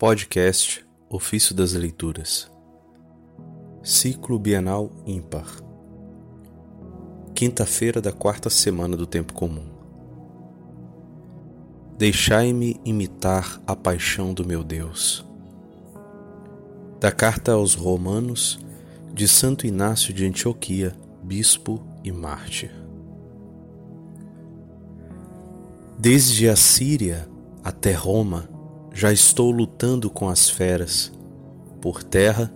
Podcast Ofício das Leituras Ciclo Bienal Ímpar Quinta-feira da quarta semana do Tempo Comum Deixai-me imitar a paixão do meu Deus. Da Carta aos Romanos de Santo Inácio de Antioquia, Bispo e Mártir. Desde a Síria até Roma, já estou lutando com as feras, por terra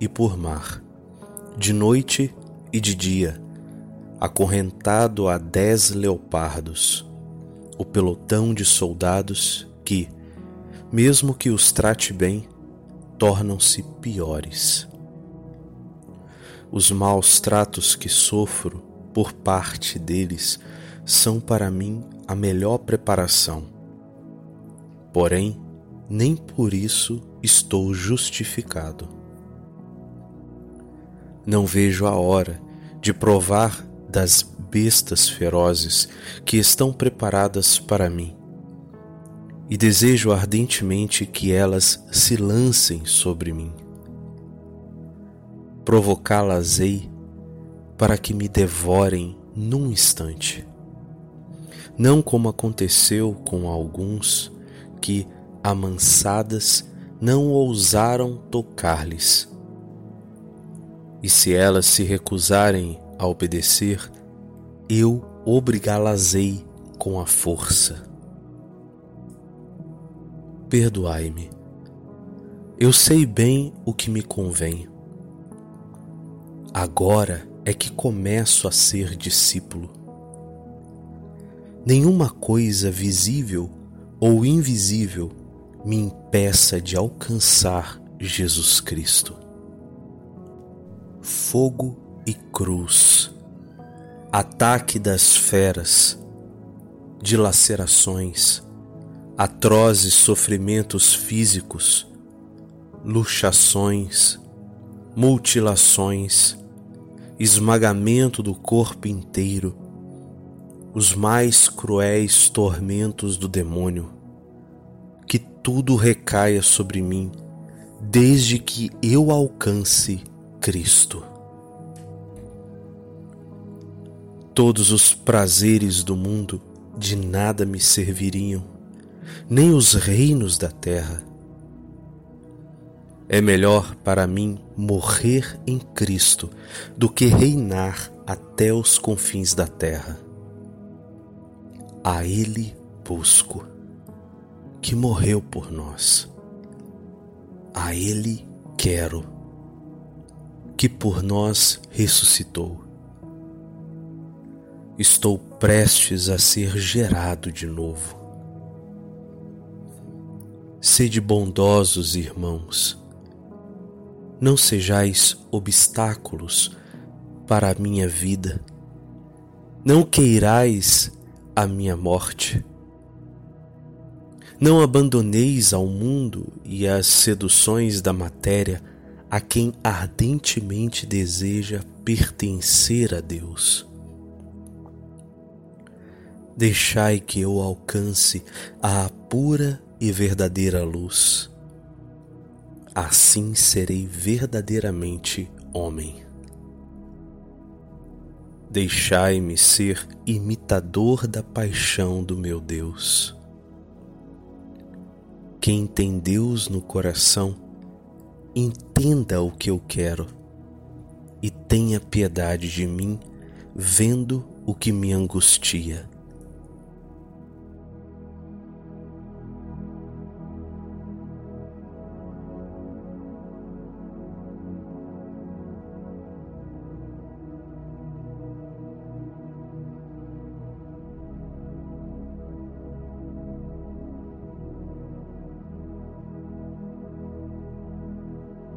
e por mar, de noite e de dia, acorrentado a dez leopardos, o pelotão de soldados que, mesmo que os trate bem, tornam-se piores. Os maus tratos que sofro por parte deles são para mim a melhor preparação. Porém, nem por isso estou justificado. Não vejo a hora de provar das bestas ferozes que estão preparadas para mim, e desejo ardentemente que elas se lancem sobre mim. Provocá-las-ei para que me devorem num instante. Não como aconteceu com alguns que, amansadas, não ousaram tocar-lhes. E se elas se recusarem a obedecer, eu obrigá-las-ei com a força. Perdoai-me. Eu sei bem o que me convém. Agora é que começo a ser discípulo. Nenhuma coisa visível ou invisível me impeça de alcançar Jesus Cristo. Fogo e cruz, ataque das feras, dilacerações, atrozes sofrimentos físicos, luxações, mutilações, esmagamento do corpo inteiro, os mais cruéis tormentos do demônio tudo recaia sobre mim, desde que eu alcance Cristo. Todos os prazeres do mundo de nada me serviriam, nem os reinos da terra. É melhor para mim morrer em Cristo do que reinar até os confins da terra. A Ele busco que morreu por nós. A Ele quero, que por nós ressuscitou. Estou prestes a ser gerado de novo. Sede bondosos, irmãos. Não sejais obstáculos para a minha vida. Não queirais a minha morte não abandoneis ao mundo e às seduções da matéria a quem ardentemente deseja pertencer a Deus. Deixai que eu alcance a pura e verdadeira luz. Assim serei verdadeiramente homem. Deixai-me ser imitador da paixão do meu Deus quem tem Deus no coração, entenda o que eu quero e tenha piedade de mim, vendo o que me angustia.